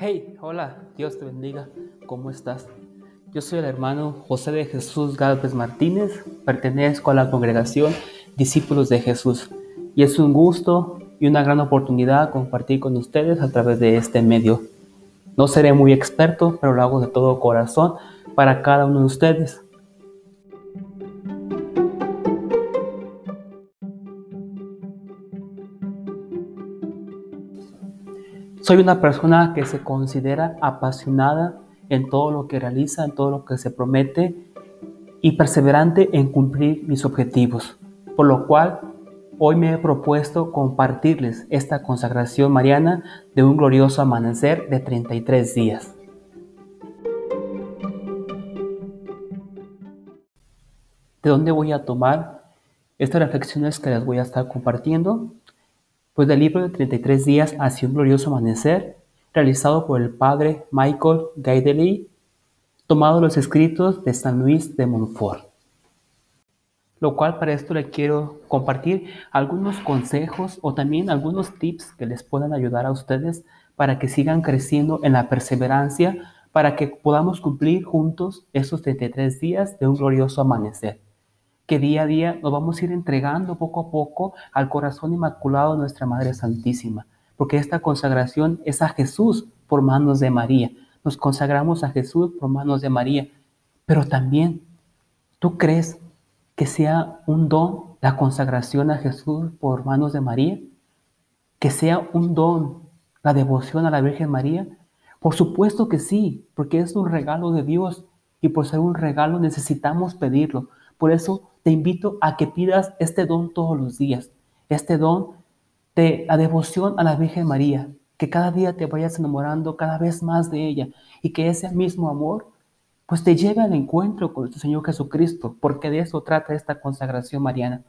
Hey, hola, Dios te bendiga, ¿cómo estás? Yo soy el hermano José de Jesús Galvez Martínez, pertenezco a la congregación Discípulos de Jesús y es un gusto y una gran oportunidad compartir con ustedes a través de este medio. No seré muy experto, pero lo hago de todo corazón para cada uno de ustedes. Soy una persona que se considera apasionada en todo lo que realiza, en todo lo que se promete y perseverante en cumplir mis objetivos, por lo cual hoy me he propuesto compartirles esta consagración mariana de un glorioso amanecer de 33 días. ¿De dónde voy a tomar estas reflexiones que les voy a estar compartiendo? Pues del libro de 33 días hacia un glorioso amanecer, realizado por el padre Michael Gaideley, tomado los escritos de San Luis de Montfort. Lo cual para esto le quiero compartir algunos consejos o también algunos tips que les puedan ayudar a ustedes para que sigan creciendo en la perseverancia, para que podamos cumplir juntos esos 33 días de un glorioso amanecer que día a día nos vamos a ir entregando poco a poco al corazón inmaculado de nuestra Madre Santísima, porque esta consagración es a Jesús por manos de María. Nos consagramos a Jesús por manos de María, pero también, ¿tú crees que sea un don la consagración a Jesús por manos de María? ¿Que sea un don la devoción a la Virgen María? Por supuesto que sí, porque es un regalo de Dios y por ser un regalo necesitamos pedirlo. Por eso te invito a que pidas este don todos los días, este don de la devoción a la Virgen María, que cada día te vayas enamorando cada vez más de ella y que ese mismo amor pues te lleve al encuentro con nuestro Señor Jesucristo, porque de eso trata esta consagración mariana,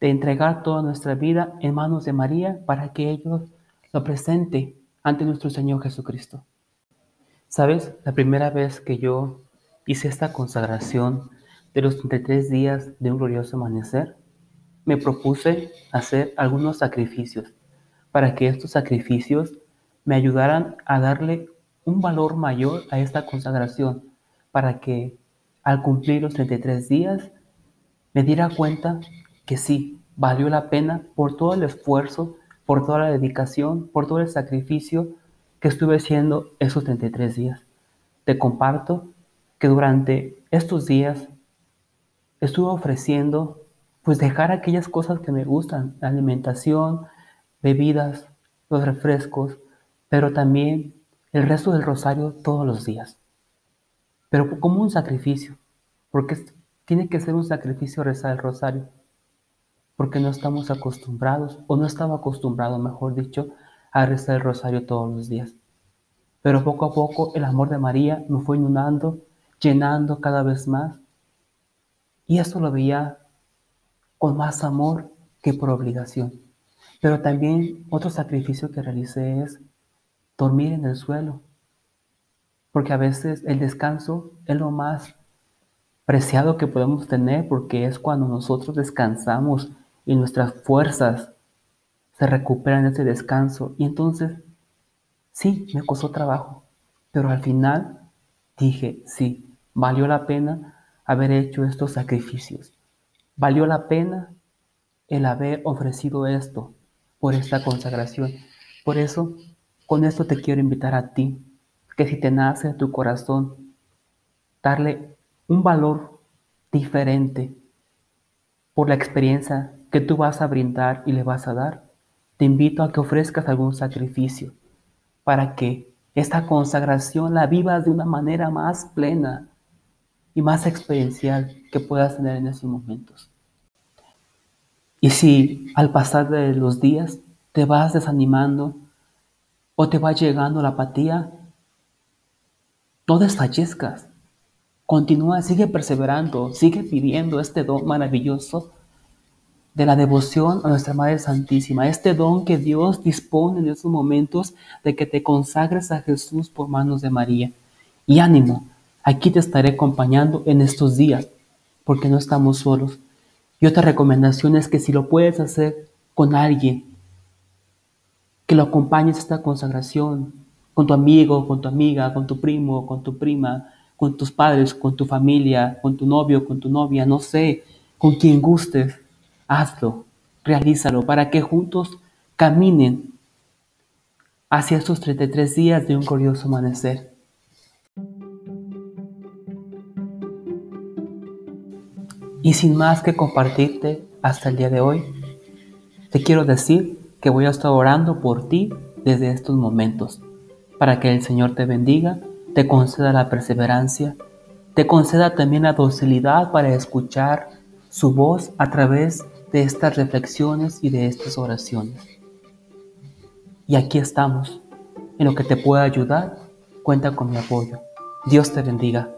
de entregar toda nuestra vida en manos de María para que ellos lo presente ante nuestro Señor Jesucristo. ¿Sabes? La primera vez que yo hice esta consagración de los 33 días de un glorioso amanecer, me propuse hacer algunos sacrificios para que estos sacrificios me ayudaran a darle un valor mayor a esta consagración, para que al cumplir los 33 días me diera cuenta que sí, valió la pena por todo el esfuerzo, por toda la dedicación, por todo el sacrificio que estuve haciendo esos 33 días. Te comparto que durante estos días estuve ofreciendo pues dejar aquellas cosas que me gustan, la alimentación, bebidas, los refrescos, pero también el resto del rosario todos los días. Pero como un sacrificio, porque tiene que ser un sacrificio rezar el rosario, porque no estamos acostumbrados, o no estaba acostumbrado, mejor dicho, a rezar el rosario todos los días. Pero poco a poco el amor de María me fue inundando, llenando cada vez más, y eso lo veía con más amor que por obligación. Pero también otro sacrificio que realicé es dormir en el suelo. Porque a veces el descanso es lo más preciado que podemos tener porque es cuando nosotros descansamos y nuestras fuerzas se recuperan de ese descanso. Y entonces, sí, me costó trabajo, pero al final dije, sí, valió la pena haber hecho estos sacrificios. Valió la pena el haber ofrecido esto por esta consagración. Por eso, con esto te quiero invitar a ti, que si te nace a tu corazón darle un valor diferente por la experiencia que tú vas a brindar y le vas a dar, te invito a que ofrezcas algún sacrificio para que esta consagración la vivas de una manera más plena, y más experiencial que puedas tener en esos momentos. Y si al pasar de los días te vas desanimando o te va llegando la apatía, no desfallezcas. Continúa, sigue perseverando, sigue pidiendo este don maravilloso de la devoción a nuestra Madre Santísima, este don que Dios dispone en esos momentos de que te consagres a Jesús por manos de María. Y ánimo, Aquí te estaré acompañando en estos días, porque no estamos solos. Y otra recomendación es que si lo puedes hacer con alguien, que lo acompañes a esta consagración, con tu amigo, con tu amiga, con tu primo, con tu prima, con tus padres, con tu familia, con tu novio, con tu novia, no sé, con quien gustes, hazlo, realízalo para que juntos caminen hacia estos 33 días de un glorioso amanecer. Y sin más que compartirte hasta el día de hoy, te quiero decir que voy a estar orando por ti desde estos momentos, para que el Señor te bendiga, te conceda la perseverancia, te conceda también la docilidad para escuchar su voz a través de estas reflexiones y de estas oraciones. Y aquí estamos. En lo que te pueda ayudar, cuenta con mi apoyo. Dios te bendiga.